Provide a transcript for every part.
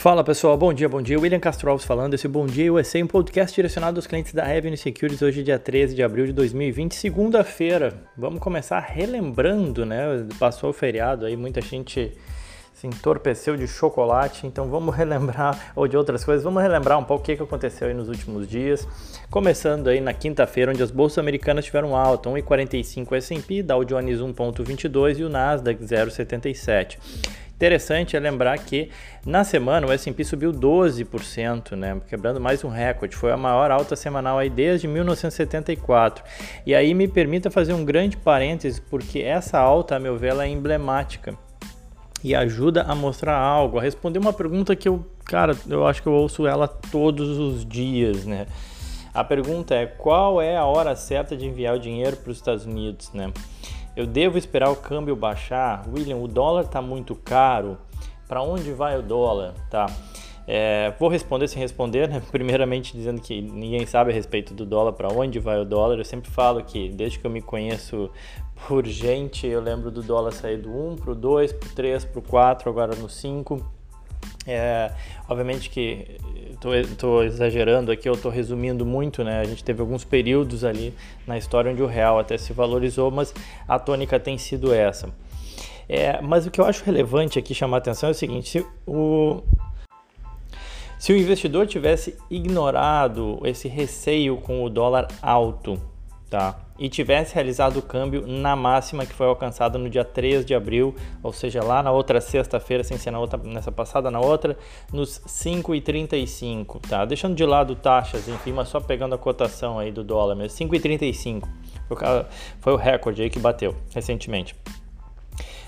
Fala pessoal, bom dia, bom dia. William Castro Alves falando. Esse Bom Dia USA, um podcast direcionado aos clientes da Revenue Securities. Hoje, dia 13 de abril de 2020, segunda-feira. Vamos começar relembrando, né? Passou o feriado aí, muita gente se entorpeceu de chocolate, então vamos relembrar, ou de outras coisas, vamos relembrar um pouco o que aconteceu aí nos últimos dias. Começando aí na quinta-feira, onde as bolsas americanas tiveram alta, 1,45 S&P, Dow Jones 1,22 e o Nasdaq 0,77. Interessante é lembrar que na semana o S&P subiu 12%, né, quebrando mais um recorde. Foi a maior alta semanal aí desde 1974. E aí me permita fazer um grande parêntese, porque essa alta, a meu ver, ela é emblemática e ajuda a mostrar algo, a responder uma pergunta que eu, cara, eu acho que eu ouço ela todos os dias, né? A pergunta é qual é a hora certa de enviar o dinheiro para os Estados Unidos, né? Eu devo esperar o câmbio baixar? William, o dólar está muito caro. Para onde vai o dólar? Tá. É, vou responder sem responder, né? primeiramente dizendo que ninguém sabe a respeito do dólar, para onde vai o dólar. Eu sempre falo que desde que eu me conheço por gente, eu lembro do dólar sair do 1 para o 2, para o 3, para o 4, agora no 5. É, obviamente que estou exagerando aqui, eu estou resumindo muito, né? A gente teve alguns períodos ali na história onde o real até se valorizou, mas a tônica tem sido essa. É, mas o que eu acho relevante aqui chamar atenção é o seguinte: se o, se o investidor tivesse ignorado esse receio com o dólar alto, tá? E tivesse realizado o câmbio na máxima que foi alcançada no dia 3 de abril, ou seja, lá na outra sexta-feira, sem ser na outra, nessa passada, na outra, nos 5,35, tá? Deixando de lado taxas, enfim, mas só pegando a cotação aí do dólar mesmo, 5,35 foi o recorde aí que bateu recentemente.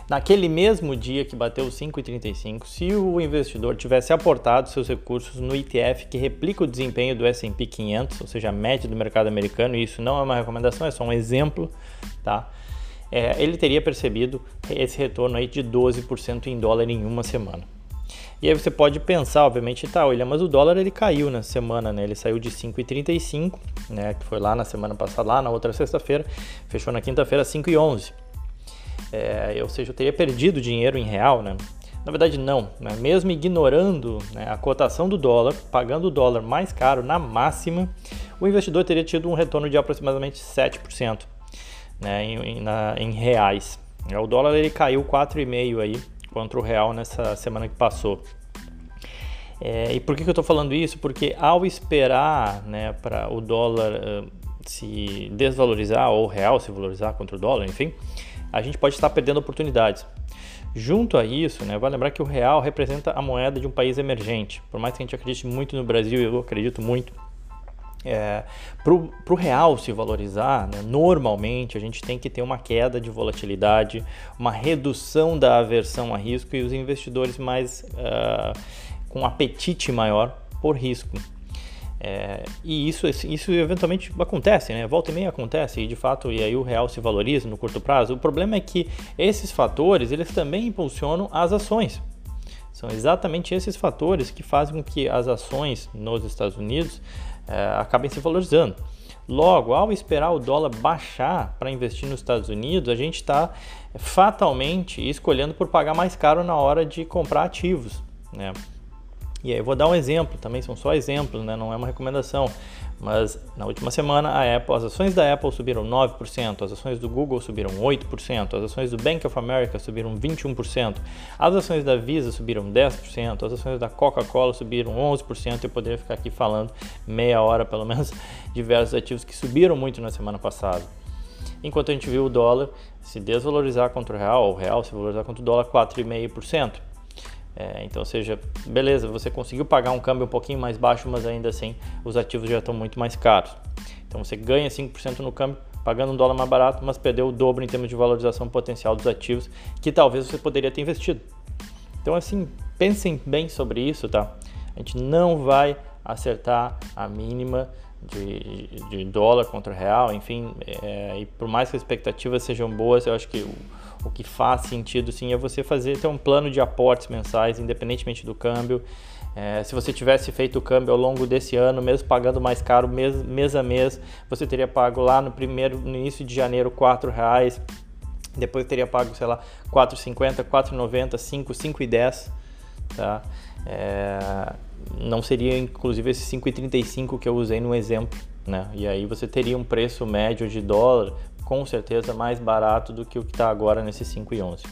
Naquele mesmo dia que bateu 5,35, se o investidor tivesse aportado seus recursos no ETF que replica o desempenho do S&P 500, ou seja, a média do mercado americano, e isso não é uma recomendação, é só um exemplo, tá? É, ele teria percebido esse retorno aí de 12% em dólar em uma semana. E aí você pode pensar, obviamente, tá, William, mas o dólar ele caiu na semana, né? Ele saiu de 5,35, né? Que foi lá na semana passada, lá na outra sexta-feira, fechou na quinta-feira 5,11 é, ou seja, eu teria perdido dinheiro em real, né? Na verdade, não. Né? Mesmo ignorando né, a cotação do dólar, pagando o dólar mais caro na máxima, o investidor teria tido um retorno de aproximadamente 7% né, em, na, em reais. O dólar ele caiu 4,5% aí contra o real nessa semana que passou. É, e por que, que eu estou falando isso? Porque ao esperar né, para o dólar uh, se desvalorizar ou o real se valorizar contra o dólar, enfim, a gente pode estar perdendo oportunidades. Junto a isso, né, vale lembrar que o real representa a moeda de um país emergente. Por mais que a gente acredite muito no Brasil, eu acredito muito, é, para o real se valorizar, né, normalmente a gente tem que ter uma queda de volatilidade, uma redução da aversão a risco e os investidores mais uh, com apetite maior por risco. É, e isso, isso eventualmente acontece, né? Volta e meia acontece e de fato e aí o real se valoriza no curto prazo. O problema é que esses fatores eles também impulsionam as ações. São exatamente esses fatores que fazem com que as ações nos Estados Unidos é, acabem se valorizando. Logo, ao esperar o dólar baixar para investir nos Estados Unidos, a gente está fatalmente escolhendo por pagar mais caro na hora de comprar ativos. Né? E aí eu vou dar um exemplo, também são só exemplos, né? não é uma recomendação. Mas na última semana a Apple, as ações da Apple subiram 9%, as ações do Google subiram 8%, as ações do Bank of America subiram 21%, as ações da Visa subiram 10%, as ações da Coca-Cola subiram 11%. Eu poderia ficar aqui falando meia hora pelo menos diversos ativos que subiram muito na semana passada. Enquanto a gente viu o dólar se desvalorizar contra o real, ou o real se valorizar contra o dólar 4,5%. É, então, seja, beleza, você conseguiu pagar um câmbio um pouquinho mais baixo, mas ainda assim os ativos já estão muito mais caros. Então, você ganha 5% no câmbio pagando um dólar mais barato, mas perdeu o dobro em termos de valorização potencial dos ativos que talvez você poderia ter investido. Então, assim, pensem bem sobre isso, tá? A gente não vai acertar a mínima de, de dólar contra real, enfim, é, e por mais que as expectativas sejam boas, eu acho que o, o que faz sentido sim é você fazer ter um plano de aportes mensais, independentemente do câmbio. É, se você tivesse feito o câmbio ao longo desse ano, mesmo pagando mais caro mês, mês a mês, você teria pago lá no primeiro, no início de janeiro, quatro reais. Depois teria pago, sei lá, 4,50, 4,90, 5, 5,10 tá? É, não seria inclusive esse 5,35 que eu usei no exemplo, né? E aí você teria um preço médio de dólar com certeza mais barato do que o que está agora nesse 5,11.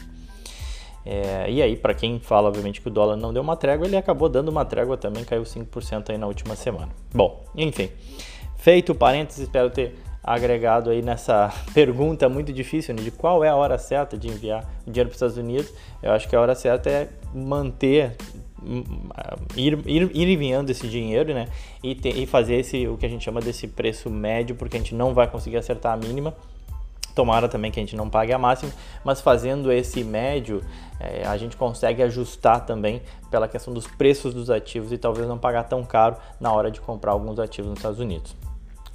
É, e aí, para quem fala, obviamente, que o dólar não deu uma trégua, ele acabou dando uma trégua também, caiu 5% aí na última semana. Bom, enfim, feito o parênteses, espero ter agregado aí nessa pergunta muito difícil né, de qual é a hora certa de enviar o dinheiro para os Estados Unidos. Eu acho que a hora certa é manter ir, ir, ir enviando esse dinheiro, né? E, e fazer esse, o que a gente chama desse preço médio, porque a gente não vai conseguir acertar a mínima. Tomara também que a gente não pague a máxima, mas fazendo esse médio, é, a gente consegue ajustar também pela questão dos preços dos ativos e talvez não pagar tão caro na hora de comprar alguns ativos nos Estados Unidos.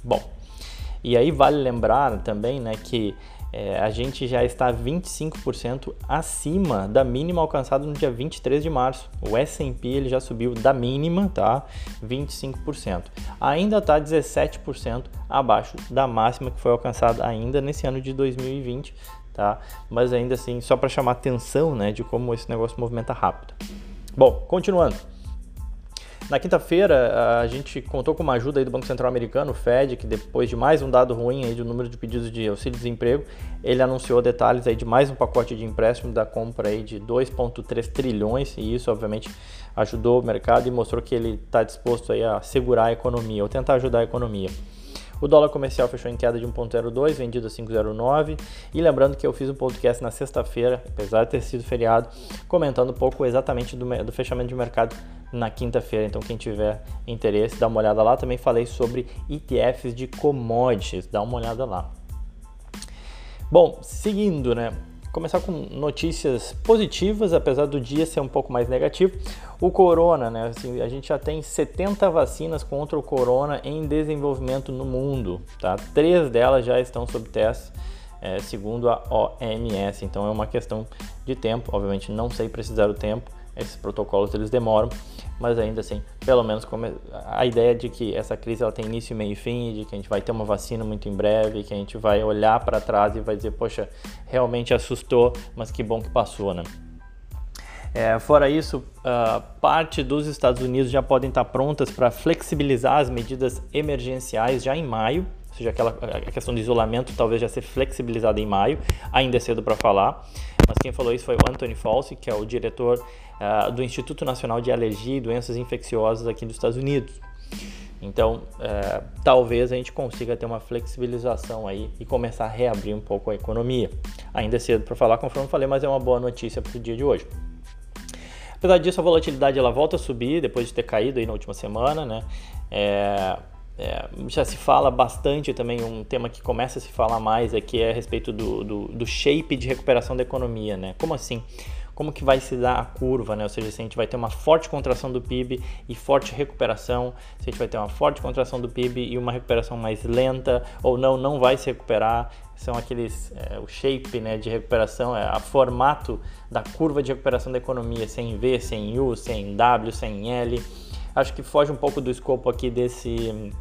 Bom, e aí vale lembrar também né, que é, a gente já está 25% acima da mínima alcançada no dia 23 de março. O S&P ele já subiu da mínima, tá? 25%. Ainda está 17% abaixo da máxima que foi alcançada ainda nesse ano de 2020, tá? Mas ainda assim, só para chamar atenção, né, de como esse negócio movimenta rápido. Bom, continuando. Na quinta-feira, a gente contou com uma ajuda aí do Banco Central Americano, o Fed, que depois de mais um dado ruim aí do número de pedidos de auxílio-desemprego, ele anunciou detalhes aí de mais um pacote de empréstimo da compra aí de 2,3 trilhões e isso, obviamente, ajudou o mercado e mostrou que ele está disposto aí a segurar a economia ou tentar ajudar a economia. O dólar comercial fechou em queda de 1,02, vendido a 5,09. E lembrando que eu fiz um podcast na sexta-feira, apesar de ter sido feriado, comentando um pouco exatamente do, do fechamento de mercado na quinta-feira. Então, quem tiver interesse, dá uma olhada lá. Também falei sobre ETFs de commodities, dá uma olhada lá. Bom, seguindo, né? Começar com notícias positivas, apesar do dia ser um pouco mais negativo. O corona, né? Assim, a gente já tem 70 vacinas contra o corona em desenvolvimento no mundo, tá? Três delas já estão sob teste, é, segundo a OMS. Então é uma questão de tempo. Obviamente não sei precisar o tempo, esses protocolos eles demoram, mas ainda assim, pelo menos a ideia de que essa crise ela tem início, meio e fim, de que a gente vai ter uma vacina muito em breve, que a gente vai olhar para trás e vai dizer, poxa, realmente assustou, mas que bom que passou, né? É, fora isso, uh, parte dos Estados Unidos já podem estar prontas para flexibilizar as medidas emergenciais já em maio, ou seja, aquela, a questão do isolamento talvez já ser flexibilizada em maio, ainda é cedo para falar, mas quem falou isso foi o Anthony Fauci, que é o diretor uh, do Instituto Nacional de Alergia e Doenças Infecciosas aqui dos Estados Unidos. Então, uh, talvez a gente consiga ter uma flexibilização aí e começar a reabrir um pouco a economia. Ainda é cedo para falar, conforme falei, mas é uma boa notícia para o dia de hoje. Apesar disso, a volatilidade ela volta a subir depois de ter caído aí na última semana, né? É, é, já se fala bastante também, um tema que começa a se falar mais aqui é a respeito do, do, do shape de recuperação da economia, né? Como assim? Como que vai se dar a curva, né? Ou seja, se a gente vai ter uma forte contração do PIB e forte recuperação, se a gente vai ter uma forte contração do PIB e uma recuperação mais lenta, ou não, não vai se recuperar. São aqueles, é, o shape né, de recuperação, é o formato da curva de recuperação da economia, sem V, sem U, sem W, sem L. Acho que foge um pouco do escopo aqui desse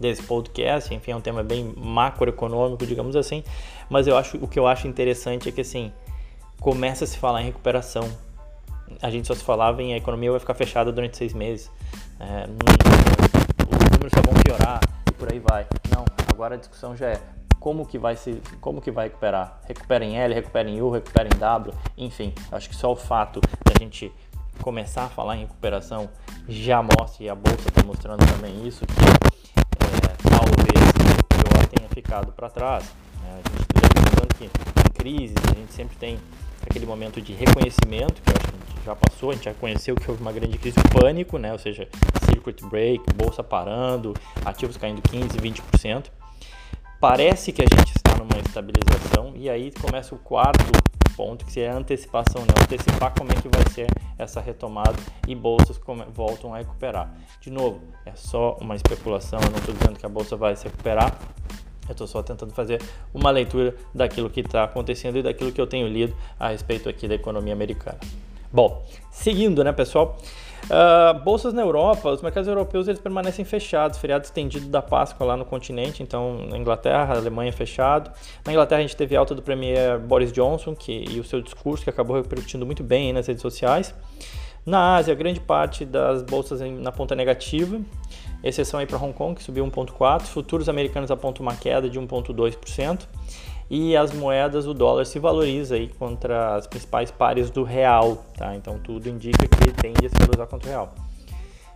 desse podcast, enfim, é um tema bem macroeconômico, digamos assim, mas eu acho o que eu acho interessante é que assim, começa a se falar em recuperação. A gente só se falava em a economia vai ficar fechada durante seis meses, é, os números só vão piorar e por aí vai. Não, agora a discussão já é como que vai se, como que vai recuperar? Recupera em L, recupera em U, recupera em W, enfim. Acho que só o fato da gente começar a falar em recuperação já mostra e a bolsa está mostrando também isso que é, talvez o pior tenha ficado para trás. Né? A gente lembrando que crises a gente sempre tem aquele momento de reconhecimento, que eu acho que a gente já passou, a gente já conheceu que houve uma grande crise de pânico, né? ou seja, circuit break, bolsa parando, ativos caindo 15%, 20%. Parece que a gente está numa estabilização e aí começa o quarto ponto, que é a antecipação, né? antecipar como é que vai ser essa retomada e bolsas voltam a recuperar. De novo, é só uma especulação, eu não estou dizendo que a bolsa vai se recuperar, eu estou só tentando fazer uma leitura daquilo que está acontecendo e daquilo que eu tenho lido a respeito aqui da economia americana. Bom, seguindo, né, pessoal? Uh, bolsas na Europa, os mercados europeus eles permanecem fechados, feriado estendido da Páscoa lá no continente, então na Inglaterra, Alemanha fechado. Na Inglaterra a gente teve alta do premier Boris Johnson que, e o seu discurso que acabou repercutindo muito bem nas redes sociais. Na Ásia, grande parte das bolsas na ponta negativa, exceção aí para Hong Kong, que subiu 1,4%, futuros americanos apontam uma queda de 1,2%, e as moedas, o dólar se valoriza aí contra as principais pares do real, tá? Então tudo indica que tende a se valorizar contra o real.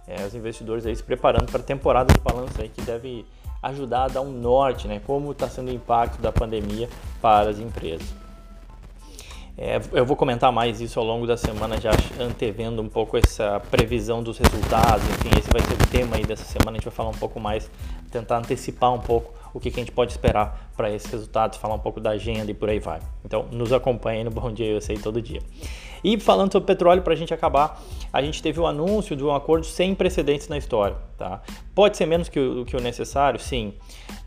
É, os investidores aí se preparando para a temporada de balanço aí que deve ajudar a dar um norte, né? Como está sendo o impacto da pandemia para as empresas. É, eu vou comentar mais isso ao longo da semana, já antevendo um pouco essa previsão dos resultados. Enfim, esse vai ser o tema aí dessa semana. A gente vai falar um pouco mais, tentar antecipar um pouco o que, que a gente pode esperar para esses resultados, falar um pouco da agenda e por aí vai. Então, nos acompanhe no Bom Dia Eu Sei todo dia. E falando sobre petróleo, para a gente acabar, a gente teve o um anúncio de um acordo sem precedentes na história. Tá? Pode ser menos que o, que o necessário, sim,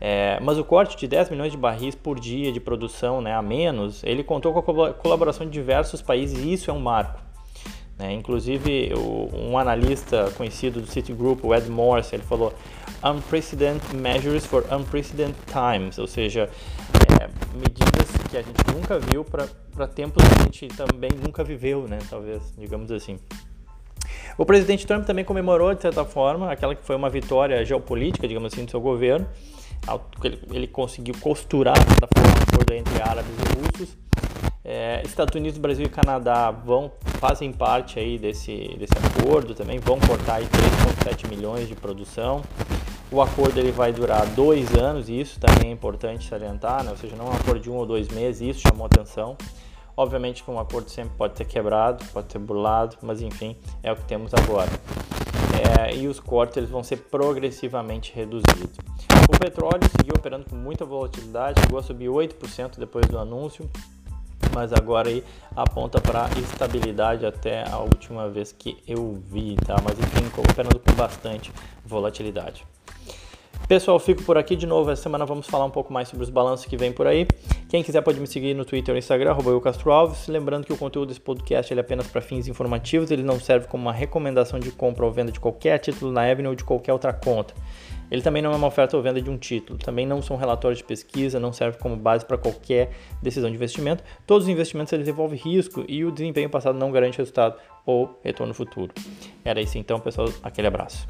é, mas o corte de 10 milhões de barris por dia de produção né, a menos, ele contou com a colaboração de diversos países e isso é um marco. Né? Inclusive, um analista conhecido do Citigroup, o Ed Morse, ele falou unprecedented measures for unprecedented times, ou seja, é, medidas que a gente nunca viu para tempos que a gente também nunca viveu, né? talvez, digamos assim. O presidente Trump também comemorou, de certa forma, aquela que foi uma vitória geopolítica, digamos assim, do seu governo. Ele, ele conseguiu costurar, de certa forma, um acordo entre árabes e russos é, Estados Unidos, Brasil e Canadá vão fazem parte aí desse, desse acordo também, vão cortar 3,7 milhões de produção. O acordo ele vai durar dois anos e isso também é importante salientar, né? ou seja, não é um acordo de um ou dois meses, isso chamou atenção. Obviamente que um acordo sempre pode ser quebrado, pode ser burlado, mas enfim, é o que temos agora. É, e os cortes eles vão ser progressivamente reduzidos. O petróleo seguiu operando com muita volatilidade, chegou a subir 8% depois do anúncio, mas agora aí aponta para estabilidade até a última vez que eu vi, tá? Mas enfim, operando com bastante volatilidade. Pessoal, fico por aqui de novo. Essa semana vamos falar um pouco mais sobre os balanços que vem por aí. Quem quiser pode me seguir no Twitter ou Instagram, arroba Castro Alves. Lembrando que o conteúdo desse podcast é apenas para fins informativos, ele não serve como uma recomendação de compra ou venda de qualquer título na Avenue ou de qualquer outra conta. Ele também não é uma oferta ou venda de um título, também não são relatórios de pesquisa, não serve como base para qualquer decisão de investimento. Todos os investimentos eles envolvem risco e o desempenho passado não garante resultado ou retorno futuro. Era isso então, pessoal. Aquele abraço.